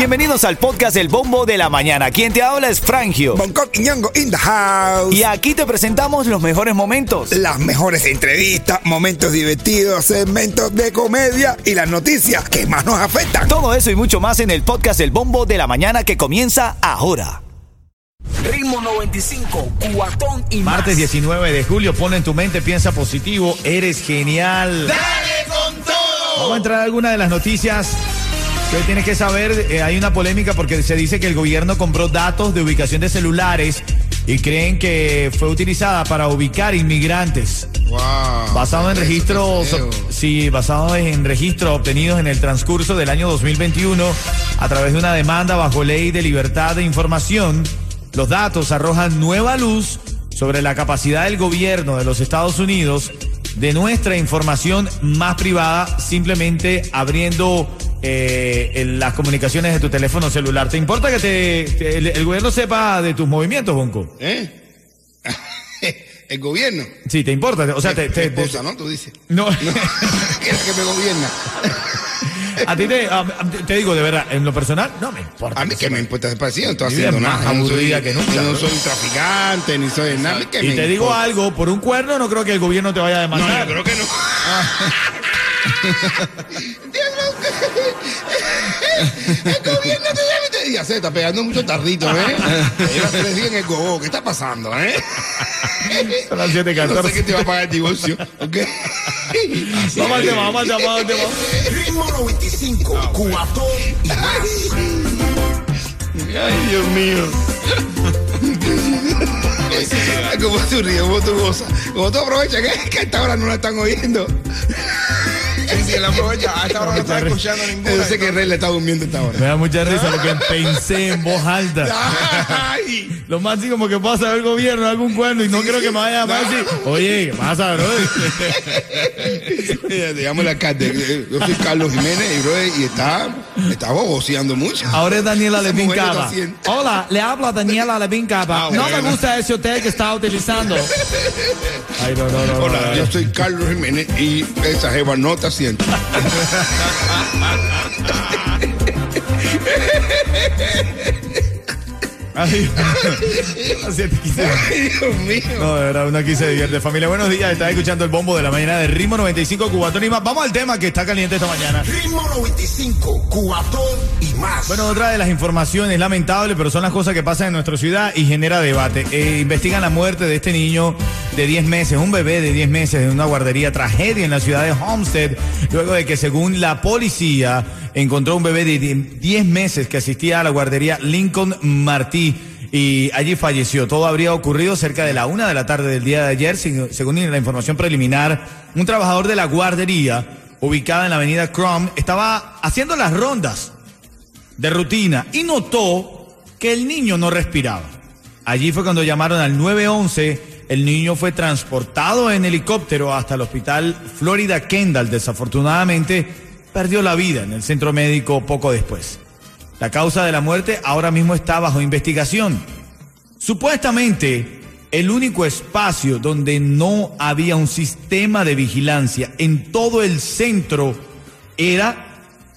Bienvenidos al podcast El Bombo de la Mañana. Quien te habla es Frangio. Bangkok y Ñongo in the house. Y aquí te presentamos los mejores momentos. Las mejores entrevistas, momentos divertidos, segmentos de comedia y las noticias que más nos afectan. Todo eso y mucho más en el podcast El Bombo de la Mañana que comienza ahora. Ritmo 95, cuatón y más. Martes 19 de julio, pon en tu mente, piensa positivo, eres genial. ¡Dale con todo! Vamos a entrar a alguna de las noticias que hoy tienes que saber. Eh, hay una polémica porque se dice que el gobierno compró datos de ubicación de celulares y creen que fue utilizada para ubicar inmigrantes. Wow. Basado en registros, sí, basado en registros obtenidos en el transcurso del año 2021 a través de una demanda bajo ley de libertad de información, los datos arrojan nueva luz sobre la capacidad del gobierno de los Estados Unidos de nuestra información más privada simplemente abriendo eh, el- las comunicaciones de tu teléfono celular. ¿Te importa que te, te- el, el gobierno sepa de tus movimientos, Bonco? ¿Eh? El gobierno. Sí, te importa. O sea, te, te- ¿no? Tú dices. no. No, que es la que me gobierna. A ti te, a- te digo de verdad, en lo personal, no me importa. A mí que me importa ese parecido, no estoy haciendo es nada. No soy- que nunca, Yo no ¿no? soy traficante, ni soy nada. que Y me te digo importa. algo, por un cuerno no creo que el gobierno te vaya a No, demandar. yo creo que no. El gobierno te llama y te dice, "Se está pegando mucho tardito, ¿eh? Lleva tres días en el ¿qué está pasando, eh? Son las 7:14. No sé qué te va a pagar el divorcio, ¿ok? Vamos al tema, vamos al tema, vamos al tema. Ritmo 95, cuatón y más. Ay, Dios mío. Como tú ríes, como tú gozas, como tú aprovechas que, que a esta hora no la están oyendo. Sí, sí, él aprovecha. A esta hora no está escuchando ninguna. Yo sé que Rey le está durmiendo a esta Me da mucha risa porque pensé en voz alta. Ay, Lo más así como que pasa el gobierno, algún cuerno y no creo que me vaya a llamar así. Oye, ¿qué pasa, bro? Te llamo el alcalde. Yo soy Carlos Jiménez y, bro, y está, está boboceando mucho. Ahora es Daniela Esa lo Cava. Hola, le habla Daniela Levin Cava. Ah, no me gusta ese hotel que está utilizando. Ay, no, no, no. no, Hola, no. yo soy Carlos Jiménez y esa jeva no está haciendo. Ay, así te quise. Ay, Dios mío. No, de verdad, uno aquí se divierte. Familia, buenos días. Estás escuchando el bombo de la mañana de Ritmo 95 Cubatón y más. Vamos al tema que está caliente esta mañana. Ritmo 95, cuatón y más. Bueno, otra de las informaciones lamentable, pero son las cosas que pasan en nuestra ciudad y genera debate. Eh, investigan la muerte de este niño de 10 meses, un bebé de 10 meses de una guardería tragedia en la ciudad de Homestead, luego de que según la policía encontró un bebé de 10 meses que asistía a la guardería Lincoln Martí y allí falleció. Todo habría ocurrido cerca de la una de la tarde del día de ayer, según la información preliminar. Un trabajador de la guardería, ubicada en la avenida Crum, estaba haciendo las rondas de rutina y notó que el niño no respiraba. Allí fue cuando llamaron al 911. El niño fue transportado en helicóptero hasta el hospital Florida Kendall. Desafortunadamente, perdió la vida en el centro médico poco después. La causa de la muerte ahora mismo está bajo investigación. Supuestamente, el único espacio donde no había un sistema de vigilancia en todo el centro era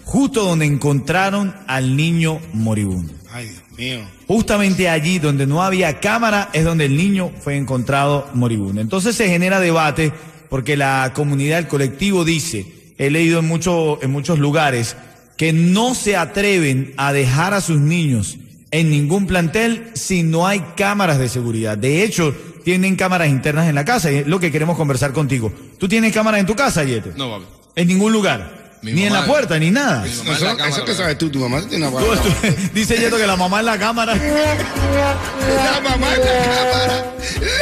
justo donde encontraron al niño moribundo. Ay, Dios mío. Justamente allí donde no había cámara es donde el niño fue encontrado moribundo. Entonces se genera debate porque la comunidad, el colectivo dice, he leído en, mucho- en muchos lugares, que no se atreven a dejar a sus niños en ningún plantel si no hay cámaras de seguridad. De hecho, tienen cámaras internas en la casa y es lo que queremos conversar contigo. ¿Tú tienes cámaras en tu casa, Yete? No, papi. En ningún lugar. Mi Ni en la puerta, ni nada. Mi Eso, cámara, que sabes tú, tu mamá tiene una tú- dice Yeto que la mamá en la cámara. La mamá en la cámara.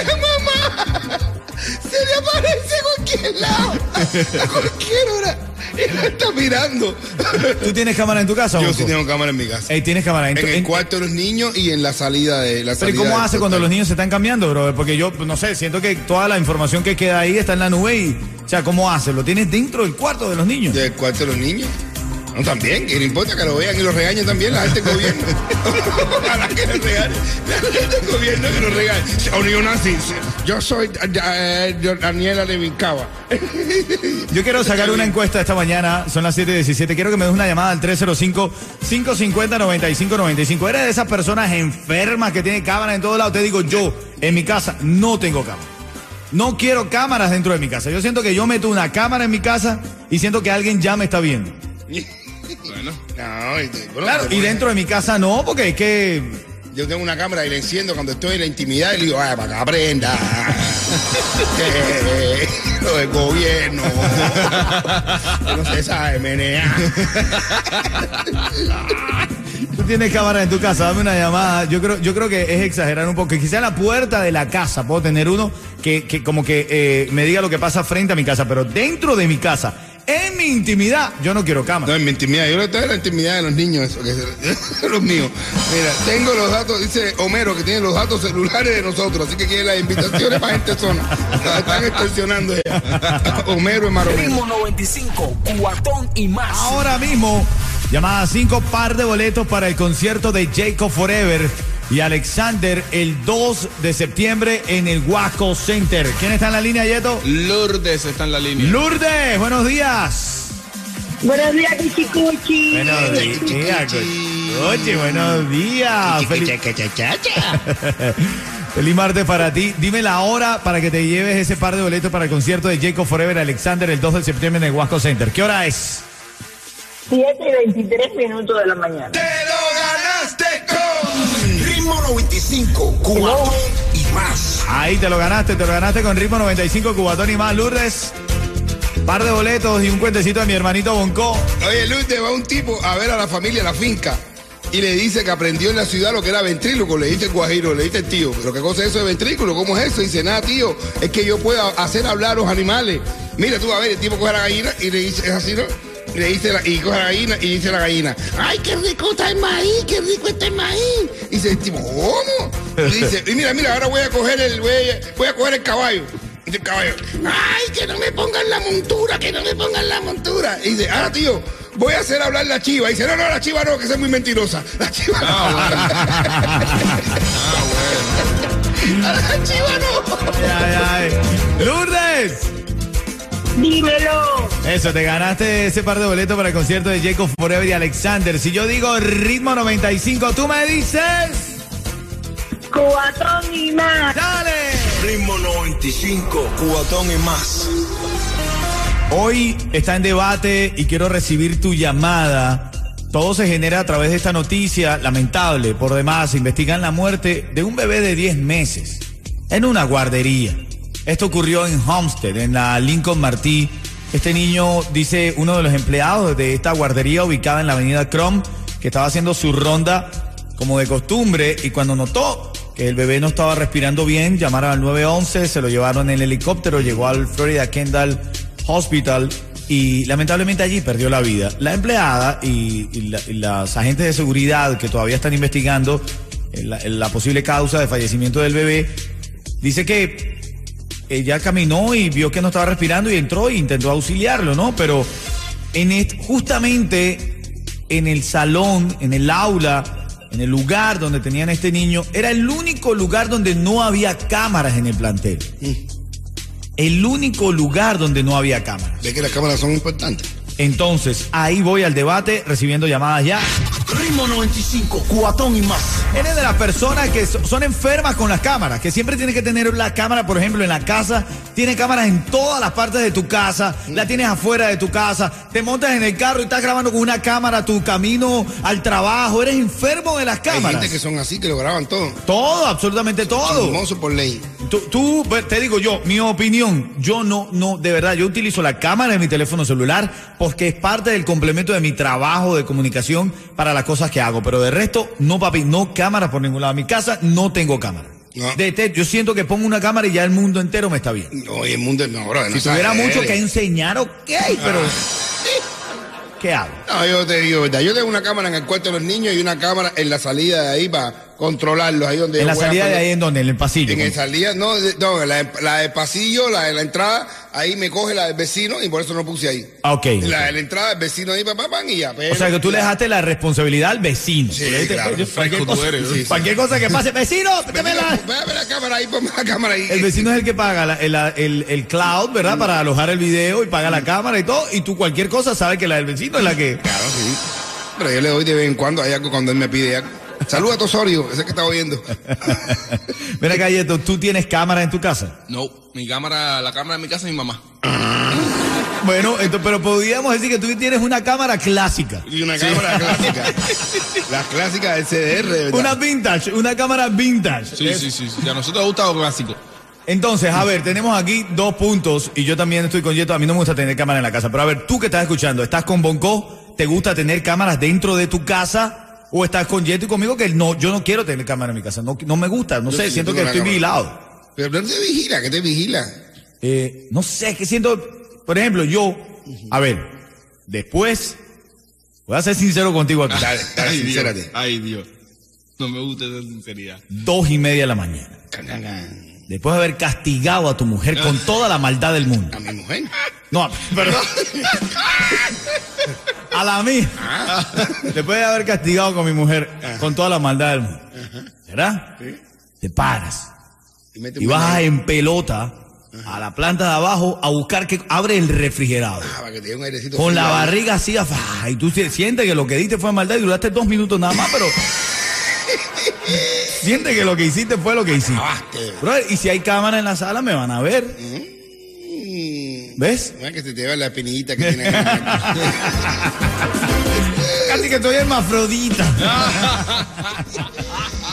La mamá. Se le aparece a cualquier lado. A cualquier hora. Y la está mirando. ¿Tú tienes cámara en tu casa? Yo Bonco? sí tengo cámara en mi casa. Ey, ¿Tienes cámara en tu En el en- cuarto de los niños y en la salida de la Pero ¿y salida cómo del hace cuando los niños se están cambiando, bro? Porque yo, no sé, siento que toda la información que queda ahí está en la nube y, o sea, ¿cómo hace? ¿Lo tienes dentro del cuarto de los niños? Del cuarto de los niños. No, también, que no importa que lo vean y lo regañen también la gente del gobierno. Ojalá que lo regañen. La gente del gobierno que lo regañen. O neonazis. Yo soy eh, eh, Daniela de Vincaba. Yo quiero sacar una encuesta esta mañana, son las 7:17. Quiero que me des una llamada al 305-550-9595. ¿Eres de esas personas enfermas que tienen cámaras en todos lados? Te digo, yo en mi casa no tengo cámara. No quiero cámaras dentro de mi casa. Yo siento que yo meto una cámara en mi casa y siento que alguien ya me está viendo. bueno, no, y, bueno, Claro, te y dentro de mi casa no, porque es que Yo tengo una cámara y la enciendo cuando estoy en la intimidad y le digo, ay, para acá aprenda. Que Lo del gobierno. Que no se sabe, menea. tú tienes cámara en tu casa, dame una llamada. Yo creo, yo creo que es exagerar un poco. Quizá en la puerta de la casa puedo tener uno que, que como que eh, me diga lo que pasa frente a mi casa, pero dentro de mi casa, en mi intimidad, yo no quiero cámara. No, en mi intimidad. Yo le estoy en la intimidad de los niños, eso, que es los míos. Mira, tengo los datos, dice Homero, que tiene los datos celulares de nosotros, así que quiere las invitaciones para gente zona. La están extorsionando ya. Homero es maromero. Ritmo 95, cuatón y más. Ahora mismo, llamada 5 par de boletos para el concierto de Jacob Forever y Alexander el 2 de septiembre en el Wasco Center. ¿Quién está en la línea, Yeto? Lourdes está en la línea. Lourdes, buenos días. Buenos días, Cuchicuchi. Buenos días, Oye, buenos días. Feliz, feliz martes para ti. Dime la hora para que te lleves ese par de boletos para el concierto de Jacob Forever Alexander el 2 de septiembre en el Wasco Center. ¿Qué hora es? 7 y 23 minutos de la mañana. 95, cuatón y más. Ahí te lo ganaste, te lo ganaste con ritmo 95 Cubatón y más. Lourdes, par de boletos y un cuentecito de mi hermanito Bonco. Oye, te va un tipo a ver a la familia a la finca y le dice que aprendió en la ciudad lo que era ventríloco. Le dice el guajiro, le dice el tío, ¿pero qué cosa es eso de ventrículo? ¿Cómo es eso? dice, nada, tío, es que yo puedo hacer hablar a los animales. Mira, tú a ver, el tipo coge a la gallina y le dice, es así, ¿no? Le dice, la- y coge a la gallina y dice la gallina, ¡ay, qué rico está el maíz! ¡Qué rico está el maíz! Y dice el tipo, ¿cómo? Y dice, y mira, mira, ahora voy a coger el, voy a, voy a coger el caballo. Y dice el caballo, ¡ay, que no me pongan la montura, que no me pongan la montura! Y dice, ahora tío, voy a hacer hablar la chiva. Y dice, no, no, la chiva no, que es muy mentirosa. La chiva no. A la chiva no. Ay, ay. Lourdes. Dímelo. Eso, te ganaste ese par de boletos para el concierto de Jacob Forever y Alexander. Si yo digo ritmo 95, tú me dices. Cuatón y más. ¡Dale! Ritmo 95, cuatón y más. Hoy está en debate y quiero recibir tu llamada. Todo se genera a través de esta noticia lamentable. Por demás, investigan la muerte de un bebé de 10 meses en una guardería. Esto ocurrió en Homestead, en la Lincoln Martí. Este niño, dice uno de los empleados de esta guardería ubicada en la avenida Crom, que estaba haciendo su ronda como de costumbre y cuando notó que el bebé no estaba respirando bien, llamaron al 911, se lo llevaron en el helicóptero, llegó al Florida Kendall Hospital y lamentablemente allí perdió la vida. La empleada y, y la- y las agentes de seguridad que todavía están investigando eh, la, posible causa de fallecimiento del bebé, dice que ella caminó y vio que no estaba respirando y entró e intentó auxiliarlo, ¿no? Pero en justamente en el salón, en el aula, en el lugar donde tenían a este niño, era el único lugar donde no había cámaras en el plantel. El único lugar donde no había cámaras. Ve que las cámaras son importantes. Entonces, ahí voy al debate recibiendo llamadas ya. Ritmo 95, cuatón y más. Eres de las personas que so- son enfermas con las cámaras, que siempre tienes que tener la cámara, por ejemplo, en la casa. Tienes cámaras en todas las partes de tu casa, la tienes afuera de tu casa. Te montas en el carro y estás grabando con una cámara tu camino al trabajo. Eres enfermo de las Hay cámaras. gente que son así, que lo graban todo. Todo, absolutamente todo. Famoso por ley. Tú, tú, te digo yo, mi opinión, yo no, no, de verdad, yo utilizo la cámara de mi teléfono celular porque es parte del complemento de mi trabajo de comunicación para las cosas que hago. Pero de resto, no, papi, no cámaras por ningún lado. En mi casa no tengo cámara. No. De- de- yo siento que pongo una cámara y ya el mundo entero me está bien. No, y el mundo no, bro, no Si tuviera mucho que enseñar, ok, pero ¿qué hago? No, yo te digo, ¿verdad? Yo tengo una cámara en el cuarto de los niños y una cámara en la salida de ahí para controlarlos ahí donde En la salida de ahí, ¿en donde En el pasillo. En el salida, no, de- no, la, la del pasillo, la de la entrada, ahí me coge la del vecino y por eso no puse ahí. Ah, ok. La de la entrada, el vecino ahí, papá, pan, y ya. O sea que tú le dejaste la responsabilidad al vecino. Sí, claro. "Yo- cualquier, cosa, eres. Sí, sí. cualquier cosa que pase, vecino, dame la-". Ve la cámara ahí, ponme la cámara ahí. El vecino es el que paga la- el, el- el cloud, ¿verdad? Para alojar el video y paga la cámara y todo. Y tú cualquier cosa sabes que la del vecino es la que. Claro, sí. Pero yo le doy de vez en cuando, hay algo cuando él me pide algo. Saluda a Tosorio, ese que está oyendo. Mira, Galleto, ¿tú tienes cámara en tu casa? No, mi cámara, la cámara de mi casa es mi mamá. Bueno, entonces, pero podríamos decir que tú tienes una cámara clásica. Y una cámara clásica. Las clásicas del CDR, verdad. Una vintage, una cámara vintage. Sí, Es- sí, sí, sí. A nosotros nos gusta lo clásico. Entonces, a ver, tenemos aquí dos puntos y yo también estoy con Yeto. A mí no me gusta tener cámara en la casa, pero a ver, tú que estás escuchando, ¿estás con Bonco? ¿Te gusta tener cámaras dentro de tu casa? ¿O estás con Yeto y conmigo que no, yo no quiero tener cámara en mi casa? No, no me gusta, no Yo sé, siento que estoy cámara. vigilado. Pero no te vigila, que te vigila. Eh, no sé, que siento, por ejemplo, yo, a ver, después, voy a ser sincero contigo aquí, Dale, dale, Ay, Dios. sincérate. Ay, Dios. No me gusta esa sinceridad. dos y media de la mañana, después de haber castigado a tu mujer con toda la maldad del mundo. A mi mujer. No, pero. A la mía. Después de haber castigado con mi mujer con toda la maldad del mundo. ¿Verdad? Te paras Y, vas en pelota a la planta de abajo a buscar que abre el refrigerador. Ah, para que te dé un airecito Con la frío barriga así, y tú si- sientes que lo que diste fue maldad y duraste dos minutos nada más, pero. Sientes que lo que hiciste fue lo que hiciste. Acabaste. Brother, y si hay cámara en la sala, me van a ver. Mm. ¿Ves? Mira que se te va la espinillita que tiene. Casi que estoy hermafrodita.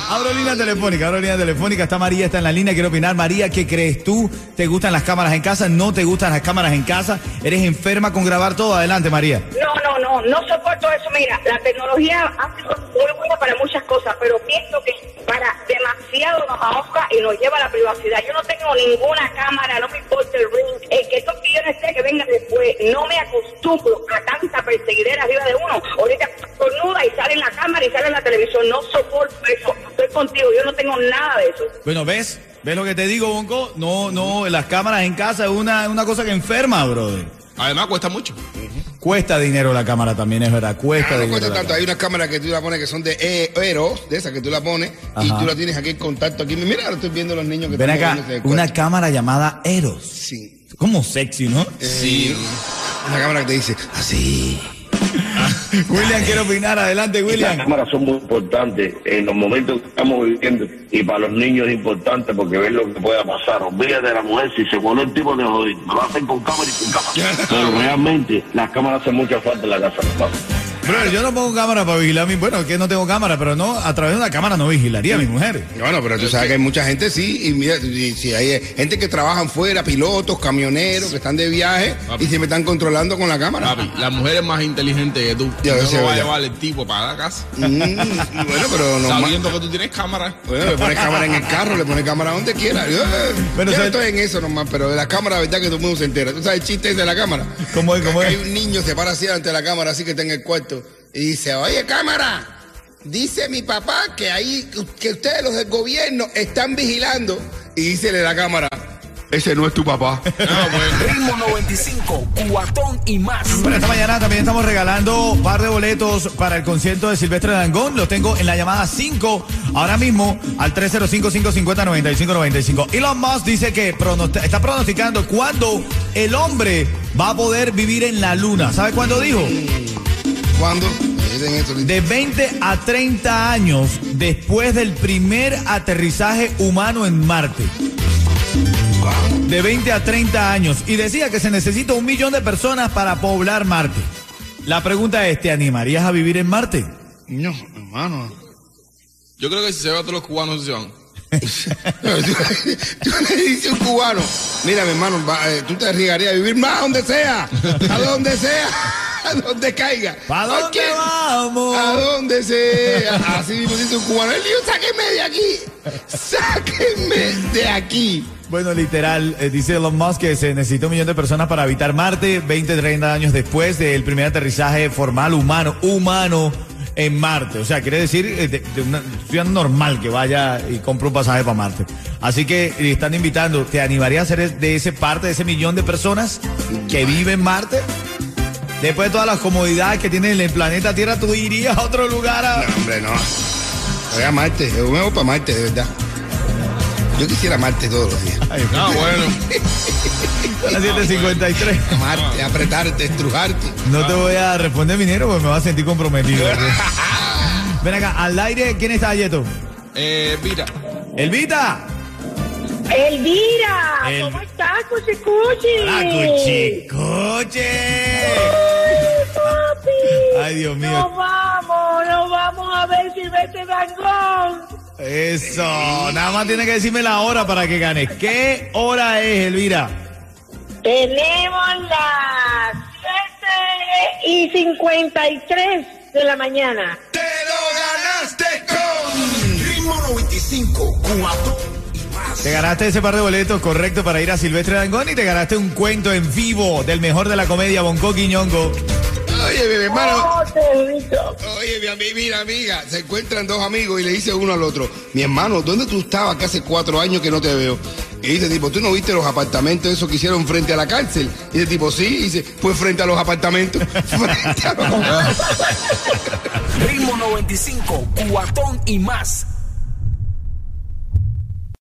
abro línea telefónica, abro línea telefónica. Está María, está en la línea. Quiero opinar. María, ¿qué crees tú? ¿Te gustan las cámaras en casa? ¿No te gustan las cámaras en casa? ¿Eres enferma con grabar todo? Adelante, María. No, no, no, soporto eso. Mira, la tecnología ha sido muy buena para muchas cosas, pero pienso que para demasiado nos ahoga y nos lleva a la privacidad. Yo no tengo ninguna cámara, no me importa el ring. El que estos millones sé que venga después, no me acostumbro a tanta perseguidera arriba de uno. Ahorita tornuda y sale en la cámara y sale en la televisión. No soporto eso. Estoy contigo, yo no tengo nada de eso. Bueno, ¿ves? ¿Ves lo que te digo, Bonco? No, no, las cámaras en casa es una, una cosa que enferma, brother. Además, cuesta mucho. Cuesta dinero la cámara también, es verdad. Cuesta Ah, no dinero. cuesta tanto. Hay unas cámaras que tú la pones que son de eh, Eros, de esas que tú la pones, y tú la tienes aquí en contacto. aquí Mira, ahora estoy viendo los niños que Ven están acá, una cámara llamada Eros. Sí. Como sexy, ¿no? Sí. Una cámara que te dice, así. William, quiero opinar. Adelante, Las William. cámaras son muy importantes en los momentos que estamos viviendo y para los niños es importante porque ven lo que pueda pasar. Olvídate de la mujer, si se voló el tipo de joder, lo hacer con cámara y sin cámara. Pero realmente las cámaras hacen mucha falta en la casa. Brother, yo no pongo cámara para vigilar a mi. Bueno, que no tengo cámara, pero no, a través de una cámara no vigilaría a mi mujer. Bueno, pero tú sabes que hay mucha gente, sí, y mira, y si hay eh, gente que trabajan fuera, pilotos, camioneros, que están de viaje Papi. y se me están controlando con la cámara. Papi, la mujer es más inteligente que tú. Ya, no va a llevar el tipo para la casa. Mm, bueno, pero no Sabiendo que tú tienes cámara. Bueno, le pones cámara en el carro, le pones cámara donde quiera. Yo, Bueno, yo ¿sabes? estoy en eso nomás, pero de la cámara, la verdad que todo el mundo se entera. ¿Tú sabes el chiste de la cámara? ¿Cómo es, cómo es? Hay un niño se para así ante la cámara, así que está en el cuarto, y dice, oye, cámara, dice mi papá que ahí, que ustedes los del gobierno están vigilando. Y dice la cámara, ese no es tu papá. Ah, bueno. Ritmo 95, cuatón y más. Bueno, esta mañana también estamos regalando un par de boletos para el concierto de Silvestre Dangón. Los tengo en la llamada 5 ahora mismo al 305-550-9595. Elon Musk dice que está pronosticando cuándo el hombre va a poder vivir en la luna. ¿Sabe cuándo dijo? ¿Cuándo? De 20 a 30 años después del primer aterrizaje humano en Marte. De 20 a 30 años. Y decía que se necesita un millón de personas para poblar Marte. La pregunta es, ¿te animarías a vivir en Marte? No, hermano. Yo creo que si se va a todos los cubanos se van. tú le dices a un cubano, mira mi hermano, eh, tú te arriesgarías a vivir más donde sea, a donde sea, a donde caiga. ¿Pa' ¿Por dónde vamos? A donde sea. Así mismo dice un cubano, el lío, sáquenme de aquí, sáquenme de aquí. Bueno, literal, eh, dice Elon Musk que se necesita un millón de personas para habitar Marte 20, 30 años después del primer aterrizaje formal humano, humano en Marte. O sea, quiere decir eh, de, de una ciudad normal que vaya y compre un pasaje para Marte. Así que están invitando. ¿Te animaría a ser de ese parte, de ese millón de personas que vive en Marte? Después de todas las comodidades que tiene el planeta Tierra, ¿tú irías a otro lugar? a- No, hombre, no. Voy a Marte, yo me voy para Marte, de verdad. Yo quisiera Marte todos los días. Ay, Ah, bueno. son las 7.53. Amarte, apretarte, estrujarte. No te voy a responder, minero, porque me vas a sentir comprometido. Ven acá, al aire, ¿quién está, Yeto? Eh, mira. ¡Elvita! Elvira, El- ¿cómo estás, Cuchi Cuchi? ¡La cuchicoche! Ay, Dios mío. Nos vamos, nos vamos a ver si vete Dangón. Eso, nada más tiene que decirme la hora para que ganes. ¿Qué hora es, Elvira? Tenemos las 7 y 53 de la mañana. ¡Te lo ganaste con... Ritmo 95, cuatón y más. Te ganaste ese par de boletos correcto para ir a Silvestre Dangón y te ganaste un cuento en vivo del mejor de la comedia, Bonco Quiñongo. Mi hermano. Oye, mi mira, amiga, se encuentran dos amigos y le dice uno al otro, mi hermano, ¿dónde tú estabas que hace cuatro años que no te veo? Y dice tipo, ¿tú no viste los apartamentos esos que hicieron frente a la cárcel? Y dice tipo, sí, y dice, pues frente a los apartamentos. frente a los Ritmo 95, cuatón y más.